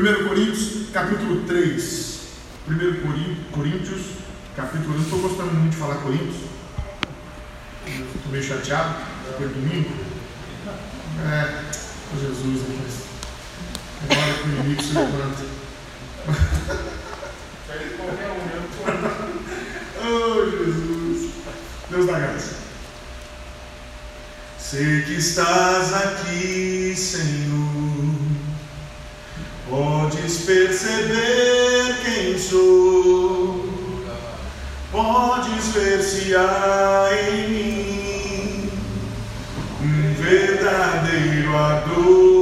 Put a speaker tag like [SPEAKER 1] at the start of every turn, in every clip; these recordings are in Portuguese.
[SPEAKER 1] 1 Coríntios, capítulo 3. 1 Coríntios, capítulo 1. Não estou gostando muito de falar Coríntios. Estou meio chateado, depois domingo. É, oh Jesus, agora que o inimigo se levanta. oh Jesus, Deus da graça. Sei que estás aqui, Senhor. Podes perceber quem sou. Podes ver se há em mim um verdadeiro adorador.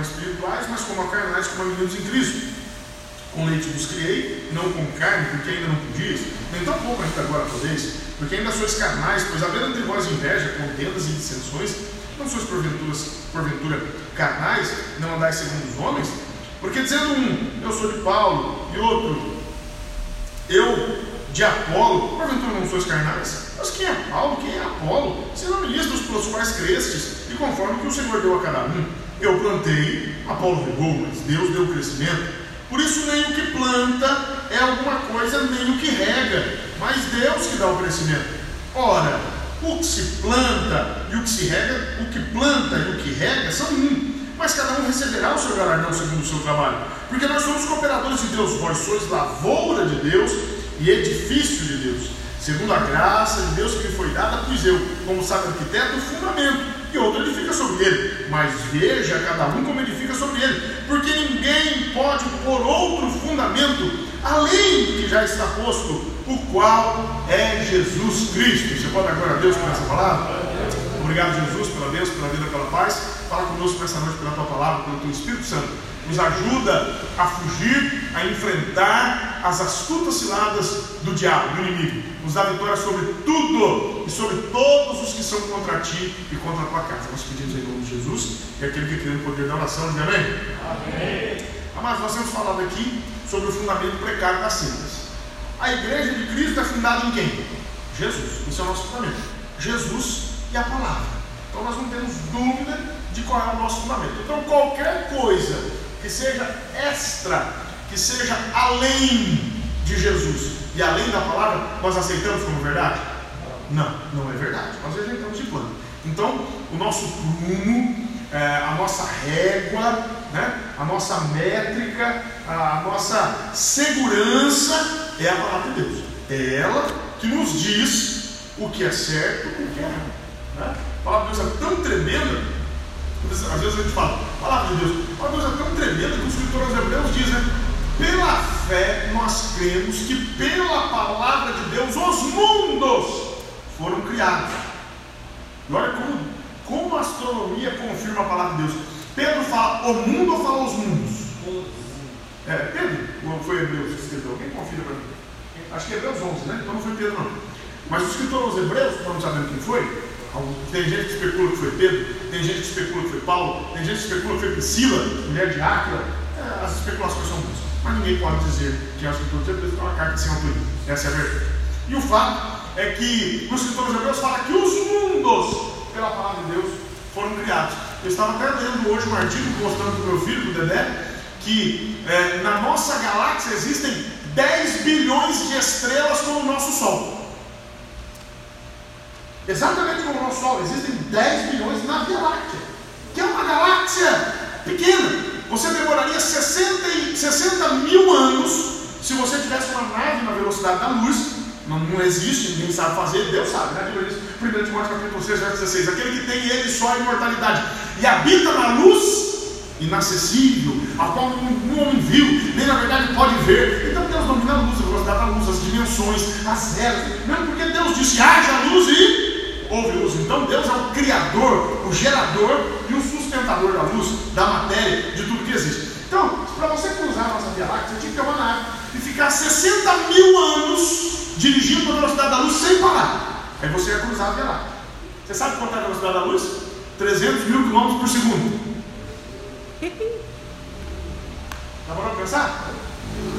[SPEAKER 1] Como espirituais, mas como a carnais, como a meninos em Cristo. Com leite vos criei, não com carne, porque ainda não podias, nem tão pouco ainda agora podeis, porque ainda sois carnais, pois havendo entre vós inveja, contendas e dissensões, não sois porventura, porventura carnais, não andais segundo os homens? Porque dizendo um, eu sou de Paulo, e outro, eu de Apolo, porventura não sois carnais? Mas quem é Paulo, quem é Apolo? Senão ministros pelos quais crestes, e conforme que o Senhor deu a cada um. Eu plantei, Apolo regou, mas Deus deu crescimento. Por isso, nem o que planta é alguma coisa, nem o que rega, mas Deus que dá o crescimento. Ora, o que se planta e o que se rega, o que planta e o que rega são um, mas cada um receberá o seu galardão segundo o seu trabalho. Porque nós somos cooperadores de Deus, vós sois lavoura de Deus e edifício de Deus, segundo a graça de Deus que me foi dada, pois eu, como sabe arquiteto, fundamento, e outro edifica sobre ele. Mas veja cada um como edifica sobre ele, porque ninguém pode pôr outro fundamento além do que já está posto, o qual é Jesus Cristo. Você pode agora a Deus com essa palavra? Obrigado, Jesus, pela Deus, pela vida, pela paz. Fala conosco nessa noite pela tua palavra, pelo teu Espírito Santo. Nos ajuda a fugir, a enfrentar as astutas ciladas do diabo, do inimigo. Nos dá vitória sobre tudo e sobre todos os que são contra ti e contra a tua casa. Nós pedimos em nome de Jesus e aquele que crê no poder da oração, diz amém? Amém. Mas nós temos falado aqui sobre o fundamento precário das cintas. A igreja de Cristo é fundada em quem? Jesus. Esse é o nosso fundamento. Jesus e a palavra. Então nós não temos dúvida de qual é o nosso fundamento. Então, qualquer coisa que seja extra, que seja além de Jesus e além da palavra, nós aceitamos como verdade? Não, não é verdade. Nós rejeitamos de plano. Então, o nosso prumo, é, a nossa régua, né, a nossa métrica, a nossa segurança é a palavra de Deus. É ela que nos diz o que é certo e o que é errado. Né? A palavra de Deus é tão tremenda, às vezes a gente fala, palavra de Deus, a palavra de Deus é tão tremenda que os escritores hebreus dizem, né? pela fé nós cremos que pela palavra de Deus os mundos foram criados. E olha como, como a astronomia confirma a palavra de Deus. Pedro fala o mundo ou fala os mundos? É, Pedro, ou foi Hebreus que escreveu? Alguém confira para mim? Acho que é Hebreus 11, né? Então não foi Pedro, não. Mas o escritor aos Hebreus, não sabendo quem foi, tem gente que especula que foi Pedro, tem gente que especula que foi Paulo, tem gente que especula que foi Priscila, mulher de Áquila. É, as especulações são muitas. Mas ninguém pode dizer que o escritor de Hebreus, é uma carta sem autoria. Essa é a verdade. E o fato é que o escritor dos Hebreus fala que os mundos, pela palavra de Deus, foram criados. Eu estava até lendo hoje um artigo mostrando para o meu filho, o Dedé, que é, na nossa galáxia existem 10 bilhões de estrelas como o nosso Sol. Exatamente como o nosso Sol, existem 10 bilhões na Via Láctea, que é uma galáxia pequena. Você demoraria 60, 60 mil anos se você tivesse uma nave na velocidade da luz. Não, não existe, ninguém sabe fazer, Deus sabe, né? Bíblia diz, 1 Timóteo capítulo 6, verso 16, aquele que tem ele só a imortalidade e habita na luz inacessível, a qual nenhum homem viu, nem na verdade pode ver. Então Deus domina a luz, a velocidade da luz, as dimensões, as eras, mesmo porque Deus disse haja luz e houve luz. Então Deus é o criador, o gerador e o sustentador da luz, da matéria, de tudo que existe. Então, para você cruzar a nossa Via Láctea, você tinha que ter uma nave e ficar 60 mil anos dirigindo a velocidade da luz sem parar. Aí você ia cruzar a Via Láctea. Você sabe quanto é a velocidade da luz? 300 mil quilômetros por segundo. Dá para pensar?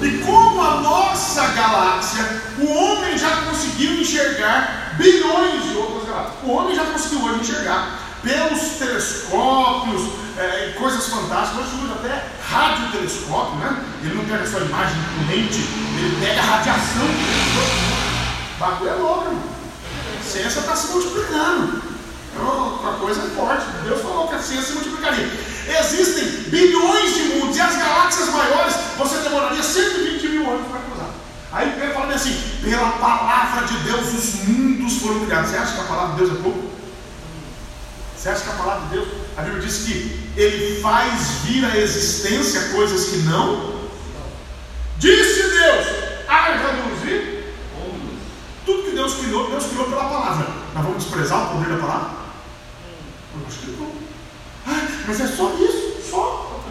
[SPEAKER 1] E como a nossa galáxia, o homem já conseguiu enxergar bilhões de outras O homem já conseguiu hoje enxergar pelos telescópios, é, coisas fantásticas. Hoje usa até radiotelescópio, né? Ele não pega só imagem com lente, ele pega radiação. O bagulho é louco, irmão. A ciência está se multiplicando. É uma coisa forte. Deus falou que a ciência se multiplicaria. Existem bilhões de mundos e as galáxias maiores você demoraria 120 mil anos para cruzar. Aí Pedro fala assim: pela palavra de Deus os mundos foram criados. Você acha que a palavra de Deus é pouco? Você acha que a palavra de Deus, a Bíblia diz que ele faz vir à existência coisas que não? Disse Deus, haja luz e tudo que Deus criou, Deus criou pela palavra. Nós vamos desprezar o poder da palavra? Acho que não. Mas é só isso, só.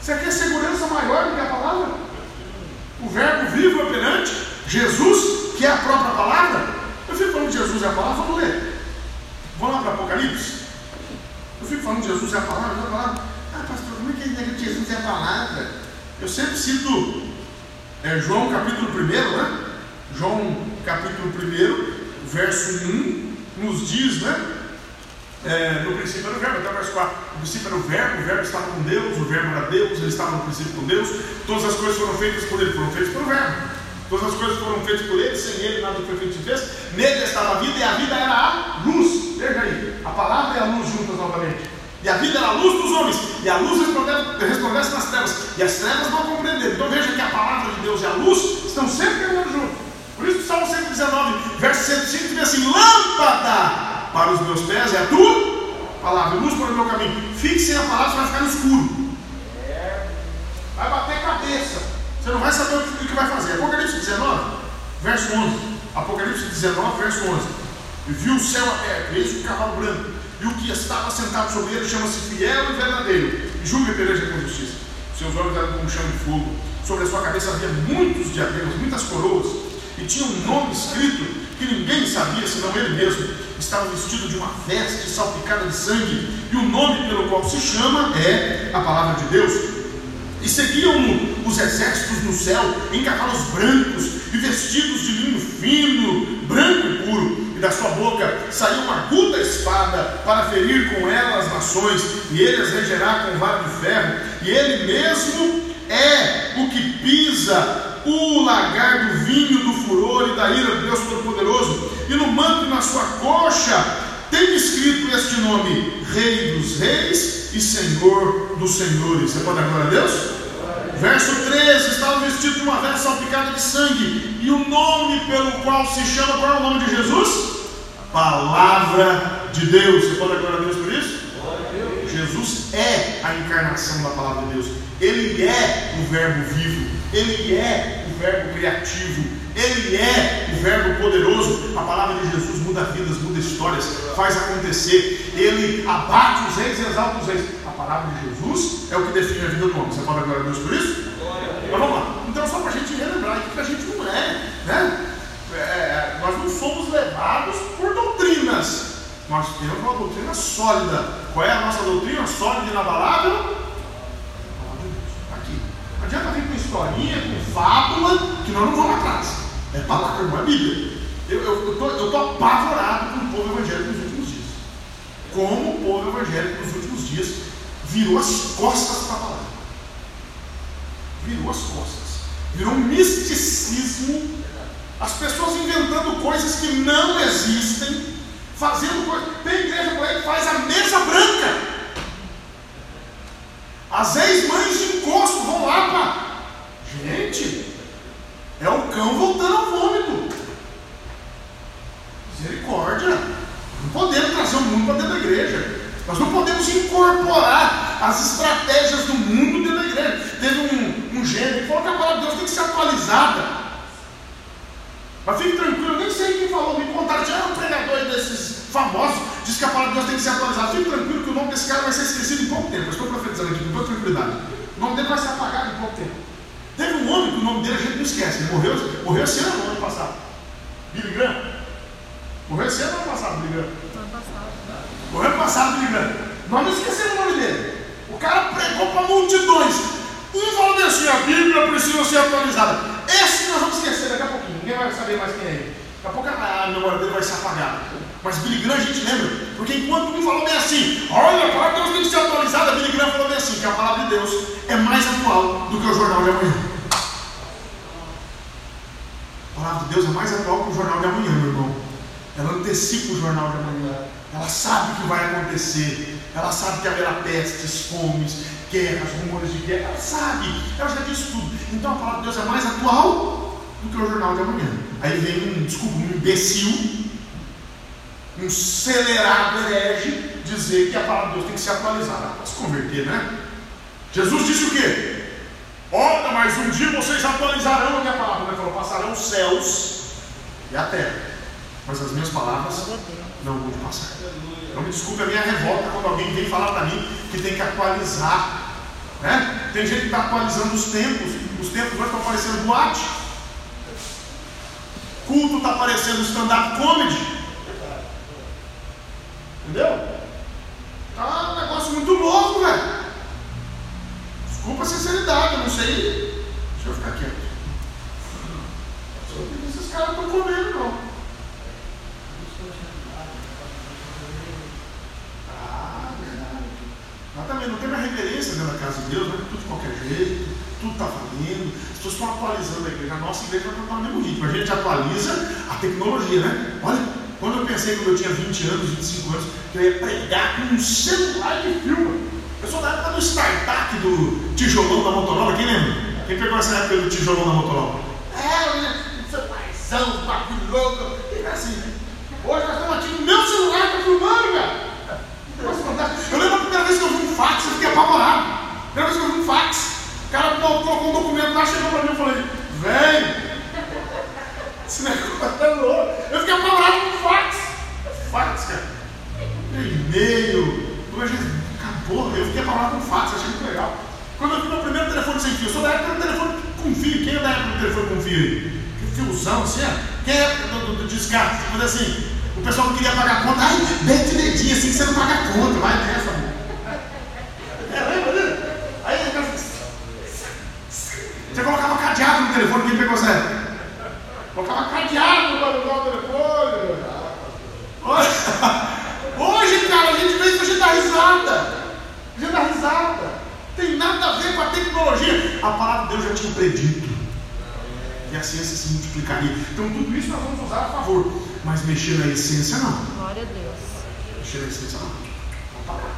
[SPEAKER 1] Você quer segurança maior do que a palavra? O verbo vivo e operante, Jesus, que é a própria palavra. Eu fico falando de Jesus é a palavra, vamos ler. Vamos lá para Apocalipse. Eu fico falando de Jesus é a palavra, é a. Ah, pastor, como é que nega que Jesus é a palavra? Eu sempre cito é, João capítulo 1, né? João capítulo 1, verso 1, nos diz, né? É, no princípio era o verbo, até o verso 4. No princípio era o verbo, o verbo estava com Deus, o verbo era Deus, ele estava no princípio com Deus. Todas as coisas foram feitas por ele, foram feitas pelo verbo. Todas as coisas foram feitas por ele, sem ele nada foi feito de fez. Nele estava a vida e a vida era a luz. Veja aí, a palavra e a luz juntas novamente. E a vida era a luz dos homens, e a luz resplandece nas trevas, e as trevas não compreenderam. Então veja que a palavra de Deus e a luz estão sempre caminhando juntos. Por isso, Salmo 119, verso 105 diz assim: Lâmpada para os meus pés é a tua palavra, luz para o meu caminho. Fixe a palavra, você vai ficar no escuro. Vai bater cabeça. Você não vai saber o que, vai fazer. Apocalipse 19, verso 11. Apocalipse 19, verso 11. E viu o céu aberto, eis o cavalo branco. E o que estava sentado sobre ele chama-se fiel e verdadeiro. E julga e peleja com justiça. Seus olhos eram como chão de fogo. Sobre a sua cabeça havia muitos diademas, muitas coroas. E tinha um nome escrito que ninguém sabia senão ele mesmo estava vestido de uma veste salpicada de sangue, e o nome pelo qual se chama é a palavra de Deus. E seguiam-no os exércitos no céu em cavalos brancos e vestidos de linho fino, branco e puro. e da sua boca saiu uma aguda espada para ferir com ela as nações, e ele as regerá com vara de ferro, e ele mesmo é o que pisa o lagar do vinho do furor e da ira do Deus Todo-Poderoso, e no manto na sua coxa tem escrito este nome: Rei dos Reis e Senhor dos Senhores. Você pode dar glória a Deus? Verso 13: Estava vestido de uma veste salpicada de sangue, e o nome pelo qual se chama, qual é o nome de Jesus? Palavra de Deus. Você pode dar glória a Deus por isso? Jesus é a encarnação da palavra de Deus. Ele é o Verbo vivo. Ele é o Verbo criativo. Ele é o Verbo poderoso. A palavra de Jesus muda vidas, muda histórias, faz acontecer. Ele abate os reis e exalta os reis. A palavra de Jesus é o que define a vida do homem. Você dar glória a Deus por isso? Mas vamos lá. Então, só para a gente relembrar que a gente não é, né? É, é, nós não somos levados por doutrinas. Nós temos uma doutrina sólida. Qual é a nossa doutrina? Sólida e inabalável? Aqui. Não adianta vir historinha, com fábula, que nós não vamos atrás. É palavra, não é Bíblia. Eu estou eu, tô apavorado com o povo evangélico nos últimos dias. Como o povo evangélico nos últimos dias virou as costas para a palavra. Virou as costas. Virou um misticismo. As pessoas inventando coisas que não existem, fazendo coisas. Tem igreja por aí que faz a mesa branca. As ex-mães de encosto vão lá para. Gente, é o cão voltando ao vômito. Misericórdia. Não podemos trazer o mundo para dentro da igreja. Nós não podemos incorporar as estratégias do mundo dentro da igreja. Teve um, um gênero que falou que a palavra de Deus tem que ser atualizada. Mas fique tranquilo, nem sei quem falou, me contaram, já era um pregador desses famosos, diz que a palavra de Deus tem que ser atualizada. Fique tranquilo que o nome desse cara vai ser esquecido em pouco tempo. Estou profetizando aqui com toda tranquilidade. O nome dele vai ser apagado em pouco tempo. Um homem que o nome dele a gente não esquece, ele morreu, morreu esse ano, no ano passado. Billy Graham. Morreu esse ano ou ano passado, Billy Graham? Ano passado. Morreu ano passado, Billy Graham. Nós não esquecemos o nome dele. O cara pregou para multidões. Um falou assim: a Bíblia precisa ser atualizada. Esse nós vamos esquecer daqui a pouquinho. Ninguém vai saber mais quem é ele. Daqui a pouco a memória dele vai se apagar. Mas Billy Graham a gente lembra. Porque enquanto um falou bem assim: olha, a palavra de Deus tem que ser atualizada, Billy Graham falou bem assim: que a palavra de Deus é mais atual do que o jornal de amanhã. Palavra de Deus é mais atual que o jornal de amanhã, meu irmão. Ela antecipa o jornal de amanhã. Ela sabe o que vai acontecer. Ela sabe que haverá pestes, fomes, guerras, rumores de guerra. Ela sabe. Ela já disse tudo. Então a palavra de Deus é mais atual do que o jornal de amanhã. Aí vem um, desculpa, um imbecil, um acelerado herege, dizer que a palavra de Deus tem que ser atualizada. Pode se converter, né? Jesus disse o quê? Ora, mas um dia vocês atualizarão a minha palavra. Ele falou: passarão os céus e a terra. Mas as minhas palavras não vão passar. Então me desculpe a minha revolta quando alguém vem falar para mim que tem que atualizar. Né? Tem gente que está atualizando os tempos. Os tempos hoje estão parecendo boate. Culto está parecendo stand-up comedy. Entendeu? Tá um negócio muito louco, velho. Desculpa a sinceridade, eu não sei. Deixa eu ficar quieto. Não o que esses caras estão comendo, não. Ah, verdade. Mas também não tem mais reverência dentro da casa de Deus, né? tudo de qualquer jeito, tudo está valendo. As pessoas estão atualizando a igreja. A nossa igreja vai estar no mesmo ritmo. A gente atualiza a tecnologia, né? Olha, quando eu pensei quando eu tinha 20 anos, 25 anos, que eu ia pregar com um celular de filme. Eu sou da época do startup do tijolão da Motorola, quem lembra? Quem pegou essa época do tijolão da Motorola? É, celularzão, um bagulho louco. E assim, né? Hoje nós estamos aqui no meu celular, tá filmando, cara. Eu lembro a primeira vez que eu vi um fax, eu fiquei apavorado. Primeira vez que eu vi um fax, o cara colocou um documento lá, chegou para mim e falei, velho, esse negócio é louco. Eu fiquei apavorado com fax. Fax, cara. E-mail. Porra, eu fiquei apavorado com fax, achei muito legal. Quando eu vi meu primeiro telefone sem fio, eu sou da época do telefone com fio. Quem é da época do telefone com fio? Que fiozão, assim, é? Quem é do, do, do descarte? Tipo assim, o pessoal não queria pagar conta. Ai, mete dedinho assim que você não paga conta. Vai nessa, amor. É, lembra Aí assim, você colocava cadeado no telefone, quem pegou você? Colocava cadeado no ligar o telefone. Hoje, cara, a gente vê pra gente dar risada tem nada a ver com a tecnologia. A palavra de Deus já tinha predito. E a ciência se multiplicaria. Então tudo isso nós vamos usar a favor. Mas mexer na essência não.
[SPEAKER 2] Glória a Deus.
[SPEAKER 1] Mexer na essência não. Não tá lá.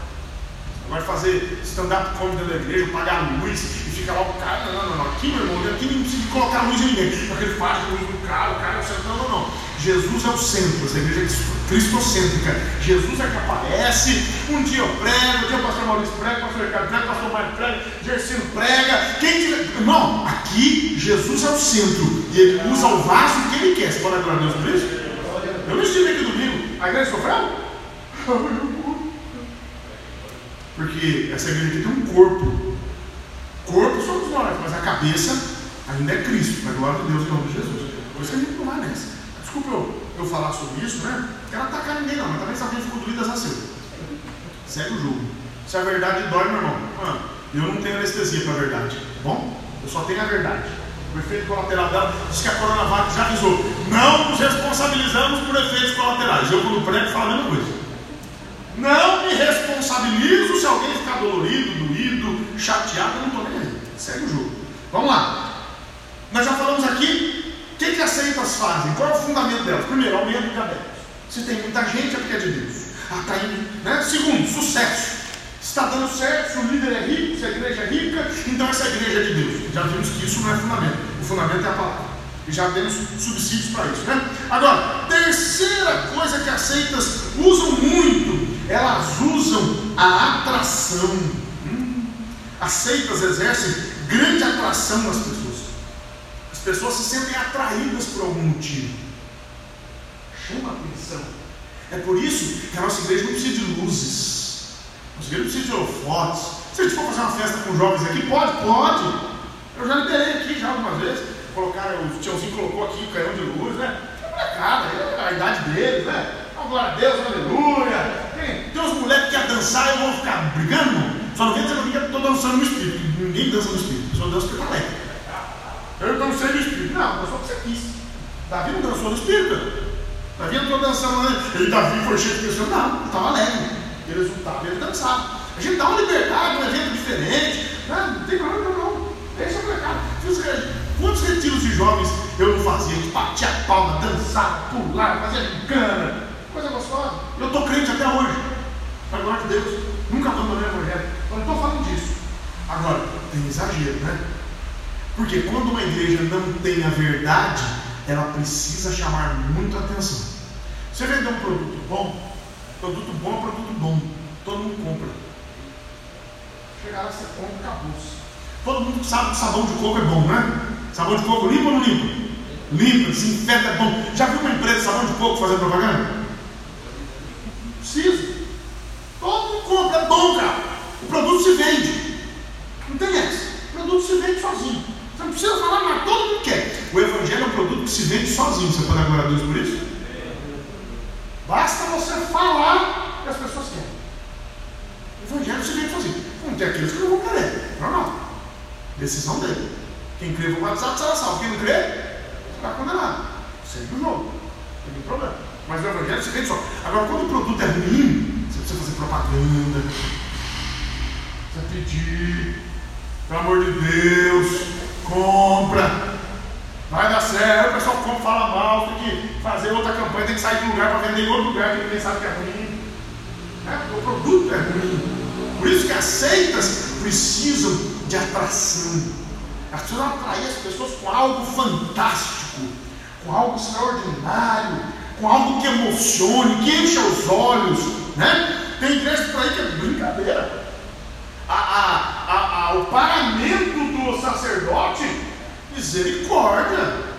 [SPEAKER 1] Vai fazer stand-up comedy da igreja, pagar luz e fica lá o cara. Não, não, não. Aqui, meu irmão, aqui não precisa colocar luz em ninguém. Aquele faz luz no cara, o cara. Não, não, não. Jesus é o centro, essa igreja é cristocêntrica. Jesus é que aparece. Um dia eu prego, um dia o pastor Maurício prega, o pastor Ricardo prega, o pastor Mário prega, Gersino prega. Quem tiver. Irmão, aqui Jesus é o centro. E ele usa o vaso que ele quer. Você pode agora Deus por isso? Eu não estive aqui domingo. A igreja sofreu? Porque essa igreja aqui tem um corpo. Corpo somos nós, mas a cabeça ainda é Cristo, na glória de Deus, em nome de Jesus. Por isso que a gente não vai nessa. Desculpa eu, eu falar sobre isso, né? Não quero atacar ninguém não, mas também se alguém ficou doído, é seu. Segue o jogo. Se a verdade dói, meu irmão, ah, eu não tenho anestesia para a verdade, tá bom? Eu só tenho a verdade. O efeito colateral dela diz que a Coronavac já avisou. Não nos responsabilizamos por efeitos colaterais. Eu, quando prego, falo a mesma coisa. Não me responsabilizo se alguém ficar dolorido, doído, chateado, eu não estou nem aí. Segue o jogo. Vamos lá. Nós já falamos aqui o que, que as seitas fazem? Qual é o fundamento delas? Primeiro, aumento de adeptos. Se tem muita gente, é porque é de Deus. Ah, tá né? Segundo, sucesso. Está dando certo, se o líder é rico, se a igreja é rica, então essa igreja é de Deus. Já vimos que isso não é fundamento. O fundamento é a palavra. E já temos subsídios para isso, né? Agora, terceira coisa que as seitas usam muito, elas usam a atração. Hum. As seitas exercem grande atração nas pessoas. As pessoas se sentem atraídas por algum motivo. Chama atenção. É por isso que a nossa igreja não precisa de luzes. A nossa igreja não precisa de holofotes. Se a gente for fazer uma festa com jovens aqui, pode? Pode. Eu já liberei aqui já algumas vezes colocaram, o tiozinho colocou aqui o canhão de luz, né? É molecada, é a idade deles, né? Oh, glória a Deus, aleluia. Tem, tem uns moleques que querem dançar e vou ficar brigando. Só não vem dizer que eu estou dançando no espírito. Ninguém dança no espírito, só dança porque está alegre. Eu dancei no espírito. Não, dançou porque você quis. Davi não dançou no espírito. Davi entrou dançando, né? Ele, Davi foi cheio de pessoas. Não, estava alegre. E resultado, ele dançava. A gente dá uma liberdade, um evento diferente. Né? Não tem problema, não, não. Deixa a molecada. Quantos retiros de jovens eu não fazia? Gente batia a palma, dançava, pulava, fazia gincana. Coisa gostosa. Eu estou crente até hoje. Para glória de Deus. Nunca abandonei o evangelho. Eu não estou falando disso. Agora, tem exagero, né? Porque quando uma igreja não tem a verdade, ela precisa chamar muito atenção. Você vender um produto bom, produto bom é produto bom. Todo mundo compra. Chegar lá, você compra, acabou-se. Todo mundo sabe que sabão de coco é bom, né? Sabão de coco limpa ou não limpa? Limpa, desinfeta, é bom. Já viu uma empresa de sabão de coco fazendo propaganda? Precisa. Todo mundo compra, é bom, cara. O produto se vende. Não tem essa. O produto se vende sozinho. Você não precisa falar, mas todo mundo quer. O Evangelho é um produto que se vende sozinho. Você pode agora a Deus por isso? Basta você falar que as pessoas querem. O Evangelho se vende sozinho. Não tem aqueles que não vão querer. Normal. Decisão dele. Quem crê for batizado será salvo. Quem não crê, será condenado. Segue o jogo. Não tem problema. Mas o evangelho se vende só. Agora, quando o produto é ruim, você precisa fazer propaganda. Precisa pedir. Pelo amor de Deus, compra. Vai dar certo. O pessoal compra, fala mal. Tem que fazer outra campanha. Tem que sair de um lugar para vender em outro lugar que ninguém sabe que é ruim. É, o produto é ruim. Por isso que as seitas precisam de atração. As pessoas atrair as pessoas com algo fantástico, com algo extraordinário, com algo que emocione, que encha os olhos. Né? Tem igrejas por aí que é brincadeira. A, a, a, o paramento do sacerdote, misericórdia.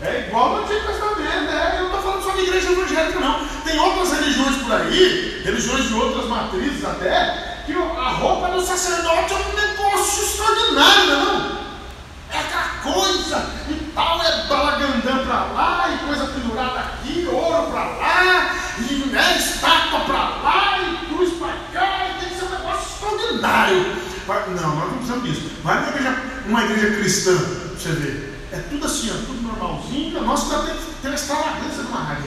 [SPEAKER 1] É igual no Antigo Testamento, né? Eu não estou falando só de igreja evangélica, não. Tem outras religiões por aí, religiões de outras matrizes até, que a roupa do sacerdote é um negócio extraordinário, não? É aquela coisa e tal, é balagandã para lá, e coisa pendurada aqui, ouro para lá, e né, estátua para lá, e cruz para cá, e tem que ser um negócio extraordinário. Não, nós não precisamos disso. Vai para igreja, uma igreja cristã, você vê. É tudo assim, ó, tudo normalzinho. Nossa ainda tem, tem uma estaladeza numa área.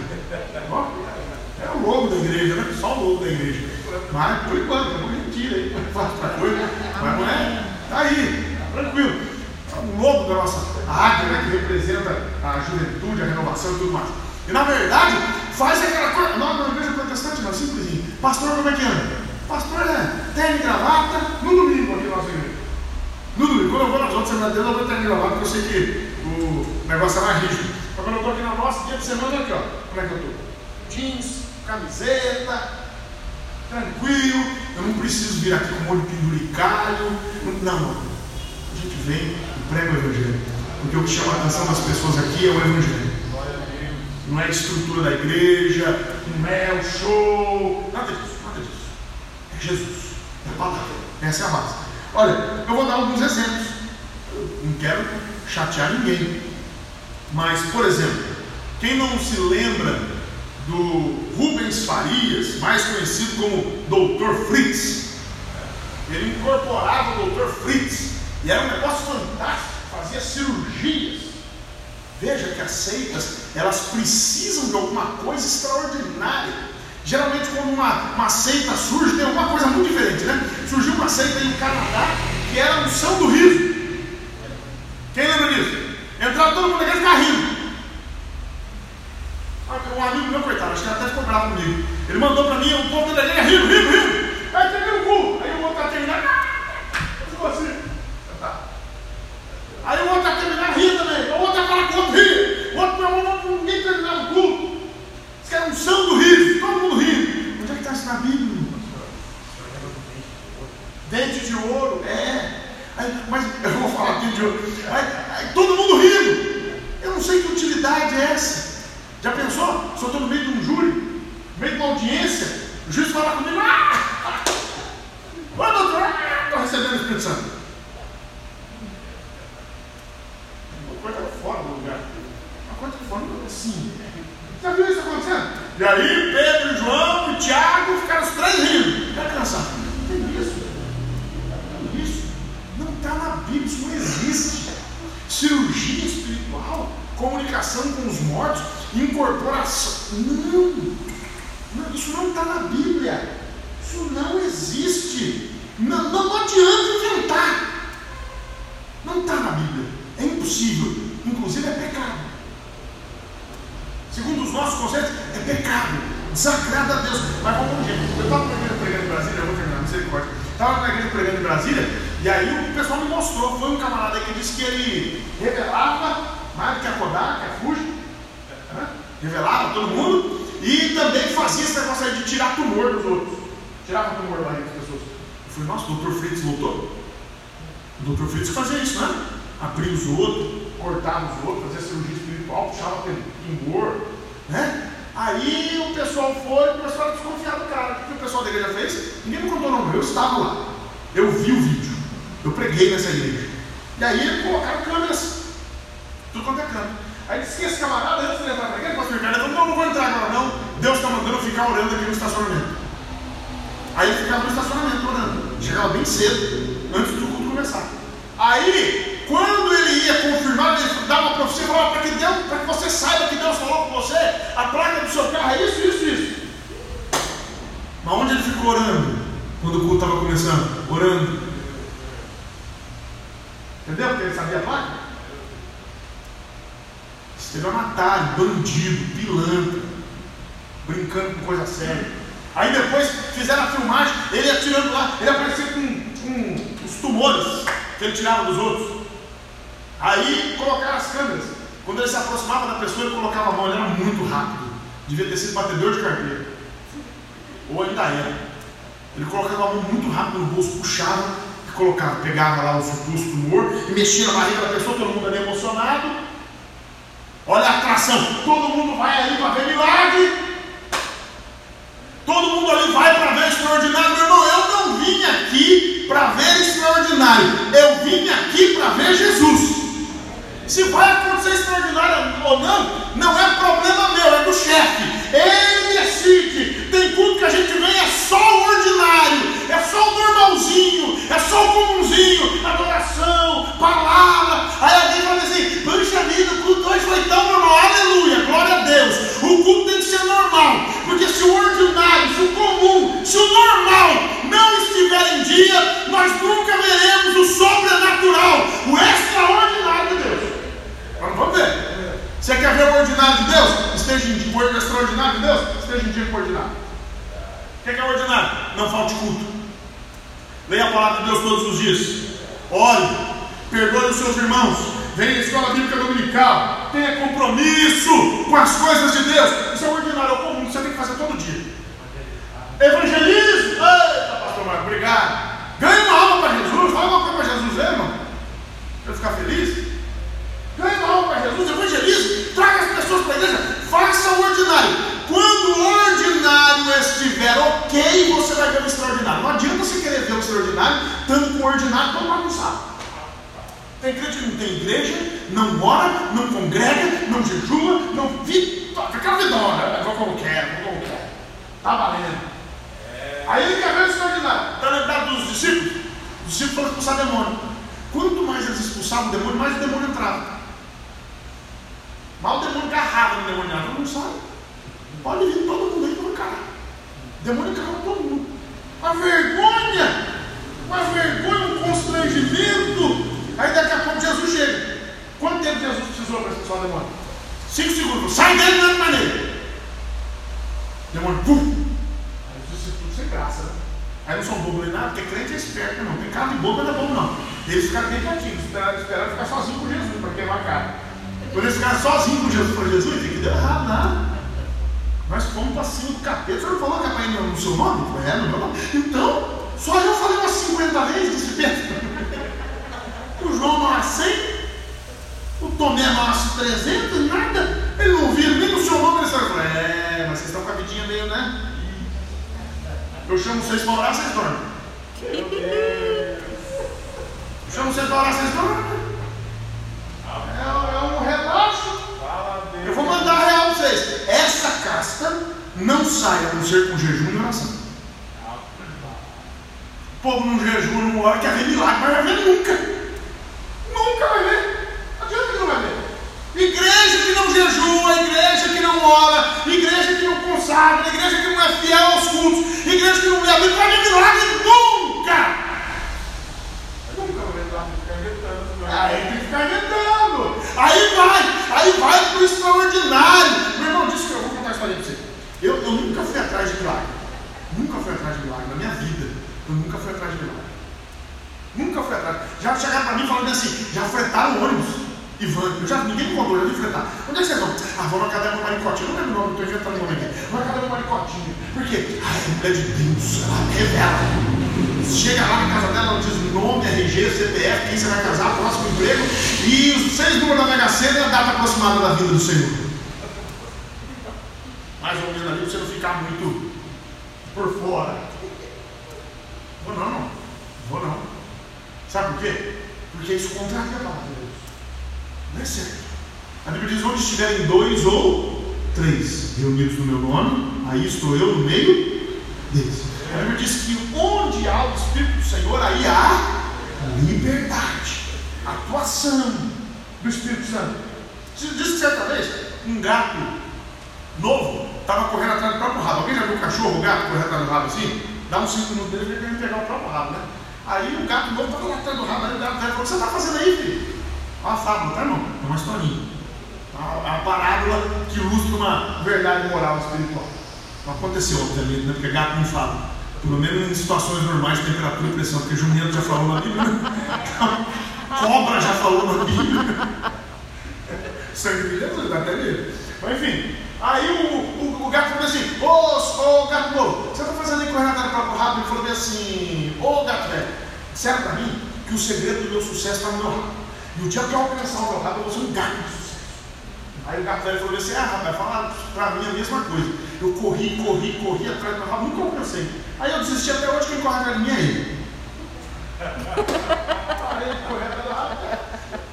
[SPEAKER 1] É o lobo da igreja, né? Só o lobo da igreja. Mas por enquanto, é uma mentira aí, faz outra coisa. Mas não é. Está aí, tranquilo. O lobo da nossa águia, né? Que representa a juventude, a renovação e tudo mais. E na verdade, faz aquela coisa. Não, na igreja protestante não, simplesinho. Pastor, como é que anda? Pastor é terno e gravata no domingo aqui na nossa igreja. No domingo, quando eu vou nas outras semanas eu vou terno e gravata, porque eu sei que o negócio é mais rígido. Mas quando eu estou aqui na nossa, dia de semana, aqui ó, como é que eu estou? Jeans, camiseta, tranquilo, eu não preciso vir aqui com um molho penduricalho. Não. A gente vem e prega o Evangelho. Porque o que chama a atenção das pessoas aqui é o Evangelho. Não é a estrutura da igreja, não é o show, nada disso. Jesus, é a palavra, essa é a base. Olha, eu vou dar alguns exemplos. Eu não quero chatear ninguém. Mas, por exemplo, quem não se lembra do Rubens Farias, mais conhecido como Dr. Fritz, ele incorporava o Dr. Fritz, e era um negócio fantástico, fazia cirurgias. Veja que as seitas, elas precisam de alguma coisa extraordinária. Geralmente, quando uma, uma seita surge, tem alguma coisa muito diferente, né? Surgiu uma seita aí no Canadá que era a unção do riso. Quem lembra disso? Entrava todo mundo na igreja e ficava rindo. Um amigo meu, coitado, acho que até ficou bravo comigo. Ele mandou para mim, o povo da igreja rindo, rindo, rindo. Aí terminou o cu. Aí o outro está terminando. Ficou assim. Tá. Aí o outro está terminando, ri também. O outro está falando com o outro, ri. O outro não, ninguém terminava o culto. Isso que era unção do riso, todo mundo rindo. Onde é que está isso na Bíblia? Dente de ouro, é. Aí, mas eu vou falar dente de ouro. Aí, aí, todo mundo rindo. Eu não sei que utilidade é essa. Já pensou? Se eu estou no meio de um júri, no meio de uma audiência, o juiz fala comigo, ah! Oi, doutor, estou recebendo o Espírito Santo. Uma coisa fora do lugar. Uma coisa fora do lugar, sim. Já viu isso acontecendo? E aí, Pedro, João e Tiago ficaram os três rindo. Está cansado. Não tem isso. Não tem isso. Não está na Bíblia, Cirurgia espiritual, comunicação com os mortos, incorporação. Não, não isso não está na Bíblia. Isso não existe. Não, não adianta inventar. Não está na Bíblia. É impossível. Inclusive é pecado. Segundo os nossos conceitos, é pecado. Desagrada a Deus. Mas vamos ver. Eu estava na igreja pregando em Brasília, eu vou terminar, misericórdia. Estava na igreja pregando em Brasília, e aí o pessoal me mostrou. Foi um camarada que disse que ele revelava mais do que a Kodak, que a Fuji. Né? Revelava todo mundo. E também aí de tirar tumor dos outros. Tirava tumor da barriga das pessoas. Eu falei, nossa, o Dr. Fritz voltou? O Dr. Fritz fazia isso, né? Abria os outros, cortava os outros, fazia cirurgia espiritual, puxava tumor, né? Aí o pessoal foi, o pessoal desconfiado do cara. O que o pessoal da igreja fez? Ninguém me contou não, eu estava lá. Eu vi o vídeo. Eu preguei nessa igreja. E aí colocaram câmeras. Tudo quanto é câmera. Aí disse que esse camarada, antes de entrar na igreja, pastor Ricardo, falou, não, não vou entrar agora não. Deus está mandando ficar orando aqui no estacionamento. Aí ele ficava no estacionamento orando. Chegava bem cedo, antes do culto começar. Aí, quando ele ia confirmar, ele dava uma profecia e falava, para que, Deus, que você saiba que Deus falou com você, a placa do seu carro é isso, isso, isso. Mas onde ele ficou orando? Quando o culto estava começando? Orando. Entendeu? Porque ele sabia a placa? Estelionatário, bandido, pilantra, brincando com coisa séria. Aí depois fizeram a filmagem, ele atirando lá, ele aparecia com, com os tumores que ele tirava dos outros. Aí colocaram as câmeras. Quando ele se aproximava da pessoa, ele colocava a mão, ele era muito rápido. Devia ter sido batedor de carteira. Ou ainda era. Ele colocava a mão muito rápido no bolso, puxava e colocava, pegava lá o suposto tumor e mexia na barriga da pessoa, todo mundo ali emocionado. Olha a atração, todo mundo vai ali para ver milagre. Todo mundo ali vai para ver extraordinário. Meu irmão, eu não vim aqui para ver extraordinário. Eu vim aqui para ver Jesus. Se vai acontecer extraordinário ou não, não é problema meu, é do chefe. Ele decide. Tem culto que a gente vem, é só o ordinário, é só o normalzinho, é só o comunzinho, adoração, palavra. Aí alguém fala assim: Puxa vida, o culto hoje foi tão normal. Aleluia, glória a Deus. O culto tem que ser normal, porque se o ordinário, se o comum, se o normal não estiver em dia, nós nunca veremos o sobrenatural, o extraordinário de Deus. Vamos ver. Você quer extraordinário de Deus? Esteja em dia com o ordinário. O que é, é ordinário? Não falte culto. Leia a palavra de Deus todos os dias. Ore, perdoe os seus irmãos. Venha à escola bíblica dominical. Tenha compromisso com as coisas de Deus. Isso é ordinário, é o comum você tem que fazer todo dia. Evangelismo. Eita, pastor Marco, obrigado. Ganhe uma alma para Jesus. Fala uma coisa para Jesus, irmão. Para ficar feliz. Ganhe uma alma para Jesus. Evangelize. Traga as pessoas para a igreja. Faça o ordinário. Quando o ordinário estiver ok, você vai ver o extraordinário. Não adianta você querer ver o extraordinário, tanto com o ordinário tão bagunçado. Tem crente que não tem igreja, não ora, não congrega, não jejua, não vive. Fica vidona, como quero, vou como quero. Está valendo. Aí ele quer ver o extraordinário. Está lembrado dos discípulos? Os discípulos foram expulsar demônio. Quanto mais eles expulsavam o demônio, mais o demônio entrava. Mal o demônio agarrava no demoniado, todo mundo sabe. Pode vir todo mundo aí para. O demônio agarrava todo mundo. Uma vergonha, uma vergonha, um constrangimento. Aí daqui a pouco Jesus chega. Quanto tempo Jesus precisou para expulsar o demônio? Cinco segundos. Sai dele da maneira. Demônio, pum, sem graça, né? Aí não são bobo nem nada, porque crente é esperto, não. Tem cara de bobo, não é bobo, não. Eles ficaram bem quietinhos, esperaram, ficar sozinhos com Jesus para queimar a cara. Quando eles ficaram sozinhos com Jesus, falou: Jesus, tem que deu errado, nada. Nós fomos para cima do capeta. O senhor falou que é para ir no seu nome? É, no meu nome. Então, só eu falei umas 50 vezes, disse Pedro. O João 100, o Tomé umas 300, nada. Ele não viu nem o seu nome. Ele falou: é, mas vocês estão com a vidinha meio, né? Eu chamo vocês para orar, vocês dormem. Eu chamo vocês para orar, vocês dormem. É, é um relaxo. Eu vou mandar real para vocês. Essa casca não sai a não ser com jejum e oração. Povo não jejua, não ora, quer ver milagre, mas vai ver nunca. Nunca vai ver. Adianta que não vai ver. Igreja que não jejua, igreja que não ora, igreja que não consagra, igreja que não é fiel aos cultos, igreja que não lê a Bíblia, vai ver milagre nunca! Aí tem que ficar inventando. Aí vai, aí vai para o extraordinário. Meu irmão, disse que eu vou contar a história para você. Eu, eu nunca fui atrás de milagre. Nunca fui atrás de milagre na minha vida. Fui atrás de milagre. Nunca fui atrás. Já chegaram para mim falando assim, já fretaram ônibus. Ivan, eu já, ninguém me contou, eu já enfrentar. Onde é que vocês vão? Ah, vou na academia Maricotinho. Eu não lembro o nome, estou inventando o nome aqui. Vou na academia Maricotinho. Por quê? Ah, é mulher de Deus, ela revela. Chega lá na casa dela, ela diz nome, RG, CPF, quem você vai casar, próximo emprego, e os seis números da Mega Sena e a data aproximada da vida do Senhor. Mais ou menos ali, você não ficar muito por fora. Vou não, não. Vou não. Sabe por quê? Porque isso contraria a palavra de Deus. Não é certo. A Bíblia diz: onde estiverem dois ou três reunidos no meu nome, aí estou eu no meio deles. A Bíblia diz que onde há o Espírito do Senhor, aí há liberdade, atuação do Espírito Santo. Disse que certa vez um gato novo estava correndo atrás do próprio rabo. Alguém já viu o cachorro, o gato correndo atrás do rabo assim? Dá uns 5 minutos dele e ele pegar o próprio rabo, né? Aí o gato novo estava atrás do rabo, aí o gato velho falou: O que você está fazendo aí, filho? Uma fábula, tá irmão? É uma historinha. Uma, uma parábola que ilustra uma verdade moral espiritual. Não aconteceu, obviamente, né? Porque gato não fala. Pelo menos em situações normais, temperatura e pressão, porque jumento já falou na Bíblia, né? cobra já falou na Bíblia. Sangue de Jesus, até medo. Mas enfim, aí o, o, o gato falou assim: Ô, ô gato novo, você está fazendo aí correndo atrás do próprio rabo? Ele falou assim: Ô gato velho, disseram para mim que o segredo do meu sucesso está no meu rabo. E o dia que eu alcançar o meu rabo, eu vou ser um gato de sucesso. Aí o gato velho falou assim: Ah, rapaz, fala para mim a mesma coisa. Eu corri, corri, corri atrás do meu rabo, nunca alcancei. Aí eu desisti até hoje, quem corre atrás de mim é ele. Aí corre atrás do rabo.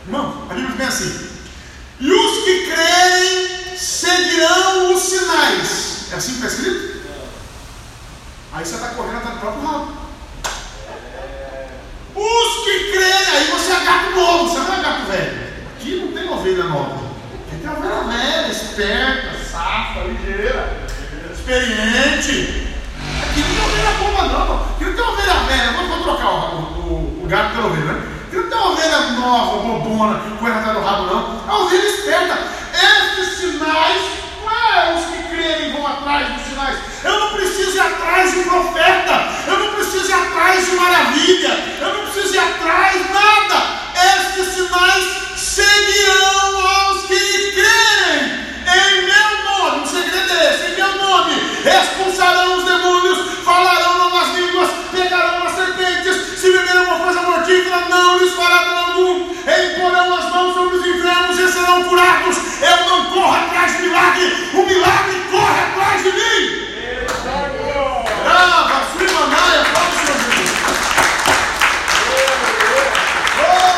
[SPEAKER 1] Irmão, a Bíblia vem assim: E os que creem seguirão os sinais. É assim que está escrito? Aí você está correndo atrás do próprio rabo. Os que aí você é gato novo, você não é gato velho. Aqui não tem ovelha nova. Aqui tem ovelha velha, esperta, safa, ligeira, experiente. Aqui não tem ovelha boba não. Aqui não tem ovelha velha. Vou trocar o, o, o, gato pela ovelha, né? Aqui não tem ovelha nova, bobona, correndo atrás do rabo não. A ovelha esperta. Esses sinais, não é os que e vão atrás dos sinais. Eu não preciso ir atrás de um profeta, eu não preciso ir atrás de maravilha, eu não preciso ir atrás de nada. Estes sinais seguirão aos que crerem em meu nome. O segredo é esse, em meu nome. Expulsarão os demônios, falarão novas línguas, pegarão as serpentes, se beberem uma coisa mortífera, não lhes fará dano algum. Imporão as mãos sobre os enfermos e serão curados. Eu não corro atrás de milagre, o milagre corre atrás de mim. Brava, Suimanaia, fala o seu Jesus.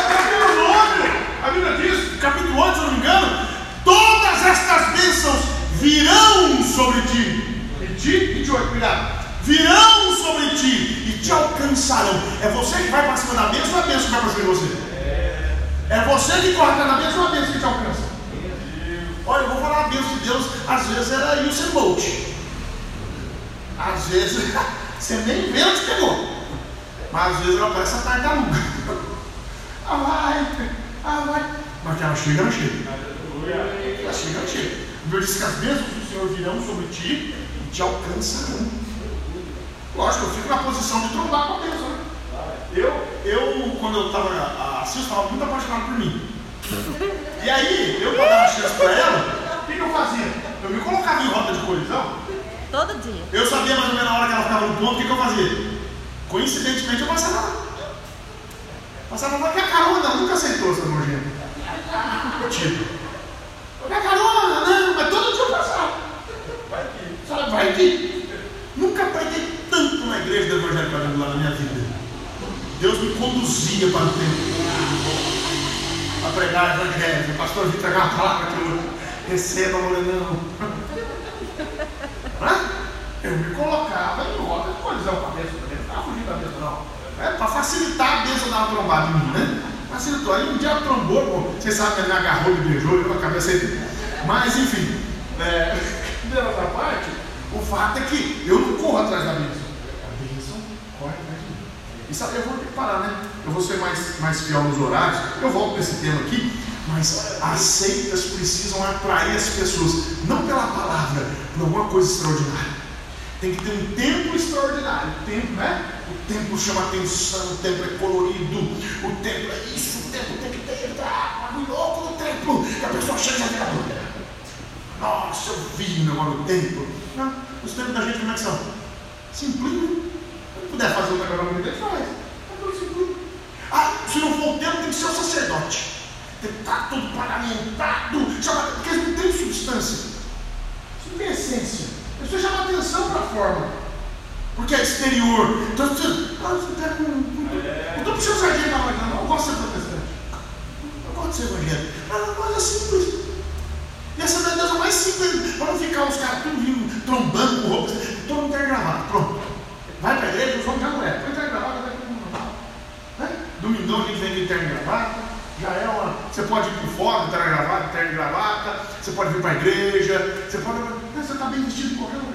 [SPEAKER 1] Capítulo 8, a Bíblia diz, capítulo 8, se eu não me engano, todas estas bênçãos virão sobre ti. E ti e de oito, cuidado. Virão sobre ti e te alcançarão. É você que vai para cima da bênção ou é a bênção que vai construir você? É você que corre atrás da bênção ou é a bênção que te alcança? A bênção de Deus, às vezes era Usain Bolt. Às vezes você nem vê onde pegou. Mas às vezes ela parece a tartaruga. Ah vai, ah vai. Mas que ela chega, ela chega. Ela chega, ela chega. O Deus diz que as bênçãos do Senhor virão sobre ti e te alcançarão. Lógico, eu fico na posição de trombar com a bênção. Né? Eu, eu, quando eu estava assim, eu estava muito apaixonado por mim. E aí, eu para dar uma chance para ela, eu fazia? Eu me colocava em rota de colisão.
[SPEAKER 2] Todo dia.
[SPEAKER 1] Eu sabia mais ou menos na hora que ela ficava no ponto, o que, que eu fazia? Coincidentemente eu passava lá. Passava lá, quer carona? Nunca aceitou essa nojenta. Tipo, quer carona? Não, mas todo dia eu passava. Vai que. Sabe, vai que. Nunca preguei tanto na igreja do Evangelho Quadrangular na minha vida. Deus me conduzia para o tempo. Para pregar o Evangelho. O pastor vir entregar uma palavra que eu receba, Morenão. Eu me colocava em roda de colisão com a bênção também. Não ficava fugindo da bênção, não. É, para facilitar a bênção dar uma trombada em mim, né? Facilitou. Aí um dia trombou, pô, vocês sabem que ele me agarrou, me beijou, eu a cabeça aí. Mas, enfim, é, dessa parte, o fato é que eu não corro atrás da bênção. A bênção corre atrás de mim. Isso eu vou ter que parar, né? Eu vou ser mais, mais fiel nos horários. Eu volto para esse tema aqui. Mas as seitas precisam atrair as pessoas, não pela palavra, por alguma coisa extraordinária. Tem que ter um tempo extraordinário. O tempo, né? O tempo chama atenção, o tempo é colorido, o tempo é isso, o tempo tem que ter um louco no templo, que a pessoa chega e vira Nossa, eu vi o negócio no templo. Não, os tempos da gente como é que são? Simplinho. Se puder fazer o negócio ele faz. É tudo simplinho. Ah, se não for o tempo, tem que ser o sacerdote está tudo paramentado, porque eles não têm substância, isso não tem essência. Isso chama atenção para a forma, porque é exterior. Então você, ah. Não estou puxando sardinha na hora, não, eu gosto de ser protestante. Eu gosto de ser evangélico. Mas é coisa simples. E essa é a Deus mais simples, para não ficar os caras tudo vindo, trombando com roupas, todo mundo tem gravado, pronto. Vai para a igreja, os homens já não é. Põe terno gravata, vai todo mundo normal. Domingão a gente vem de terno gravata já é uma. Você pode ir por fora, terno e gravata, terno gravata, você pode vir para a igreja, você pode. Você está bem vestido em qualquer lugar.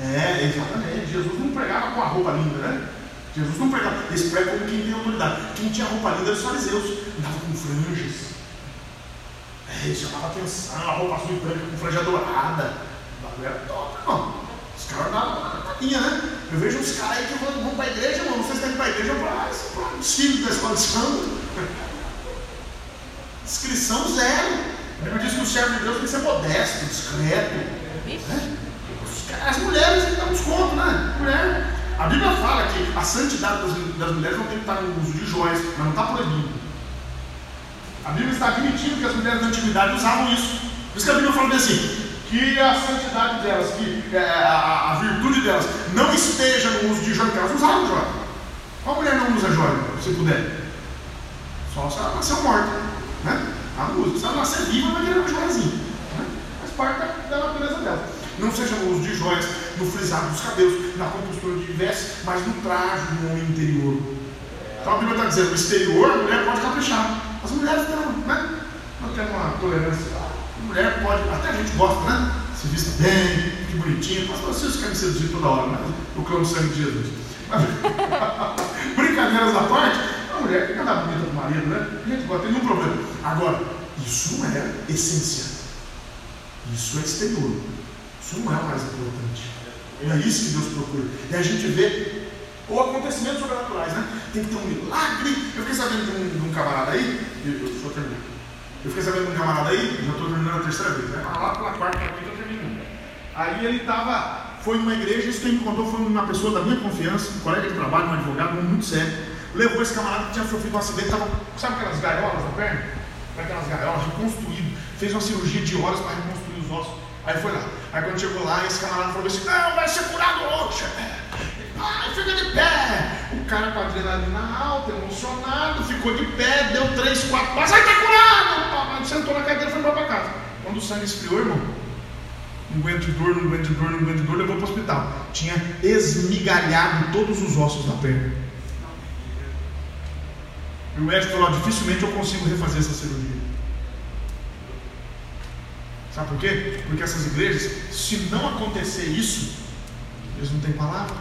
[SPEAKER 1] É, exatamente. Jesus não pregava com a roupa linda, né? Jesus não pregava. Eles pregam como quem tem autoridade. Quem tinha roupa linda era os fariseus. Andava com franjas. É, chamava atenção, a roupa azul e branca com franja dourada. O bagulho era top, irmão. Os caras davam uma tapinha, né? Eu vejo uns caras aí que vão, vão para a igreja, mano. Vocês têm que ir para a igreja para os filhos da escola de samba. Inscrição zero. A Bíblia diz que o servo de Deus tem que ser modesto, discreto. Né? As mulheres têm que dar um desconto, né? Mulher. A Bíblia fala que a santidade das, das mulheres não tem que estar no uso de joias, mas não está proibido. A Bíblia está admitindo que as mulheres da antiguidade usavam isso. Por isso que a Bíblia fala assim: que a santidade delas, que é, a, a, virtude delas não esteja no uso de joia, porque elas usavam joia. Qual mulher não usa joia, se puder? Só se ela nasceu morta. Né? Não usa. Se ela nascer viva, vai virar uma joiazinha. Né? Faz parte da, da natureza dela. Não seja no uso de joias, no frisado dos cabelos, na compostura de vestes, mas no traje do homem interior. Então a Bíblia está dizendo, no exterior a mulher pode caprichar. As mulheres não, né? Não tem uma tolerância mulher pode, até a gente gosta, né? Se vista bem, que bonitinho, mas fica me seduzindo toda hora, né? O clã do sangue de Jesus. Mas, brincadeiras à parte, a mulher que andar bonita do marido, né? A gente gosta, tem nenhum problema. Agora, isso não é essência. Isso é exterior. Isso não é mais importante. É isso que Deus procura. E a gente vê ou acontecimentos sobrenaturais, né? Tem que ter um milagre. Eu fiquei sabendo de um, de um camarada aí, eu, eu só terminar. Eu fiquei sabendo de um camarada aí, já estou terminando a terceira vez, né? Lá pela quarta, quinta eu termino. Aí ele estava, foi numa igreja, isso quem me contou foi uma pessoa da minha confiança, um colega de trabalho, um advogado, muito sério. Levou esse camarada que tinha sofrido um acidente, tava, sabe aquelas gaiolas na perna? Aquelas gaiolas, reconstruído. Fez uma cirurgia de horas para reconstruir os ossos. Aí foi lá. Aí quando chegou lá, esse camarada falou assim: Não, vai ser curado hoje. Ai, fica de pé. O cara com a adrenalina alta, emocionado, ficou de pé, deu três, quatro passos, ai, tá curado. Sentou na cadeira e foi embora para casa. Quando o sangue esfriou, irmão, não aguento dor, não aguento dor, não aguento dor, levou para o hospital. Tinha esmigalhado todos os ossos da perna. E o médico falou: dificilmente eu consigo refazer essa cirurgia. Sabe por quê? Porque essas igrejas, se não acontecer isso, eles não têm palavra,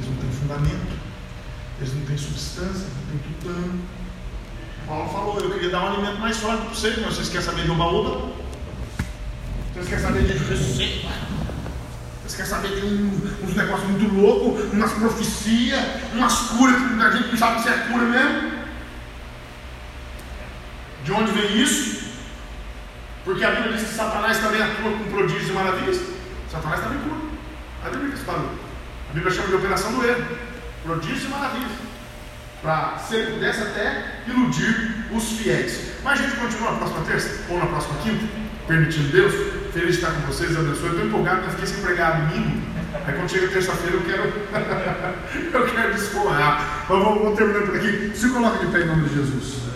[SPEAKER 1] eles não têm fundamento, eles não têm substância, não têm tutano. Paulo falou: Eu queria dar um alimento mais sólido para vocês, mas vocês querem saber de oba-oba? Vocês querem saber de receita? Vocês querem saber de um, uns negócios muito loucos, umas profecias, umas curas que a gente não sabe se é cura mesmo? De onde vem isso? Porque a Bíblia diz que Satanás também atua com prodígios e maravilhas. Satanás também cura. A Bíblia diz A Bíblia chama de operação do erro. Prodígios e maravilhas. Para, se ele pudesse até iludir os fiéis. Mas a gente continua na próxima terça? Ou na próxima quinta? Permitindo Deus? Feliz de estar com vocês, abençoe. Eu estou empolgado, eu fiquei sem pregar domingo. Aí quando chega terça-feira eu quero. eu quero descolar. Mas vamos, vamos terminar por aqui. Se coloca de pé em nome de Jesus.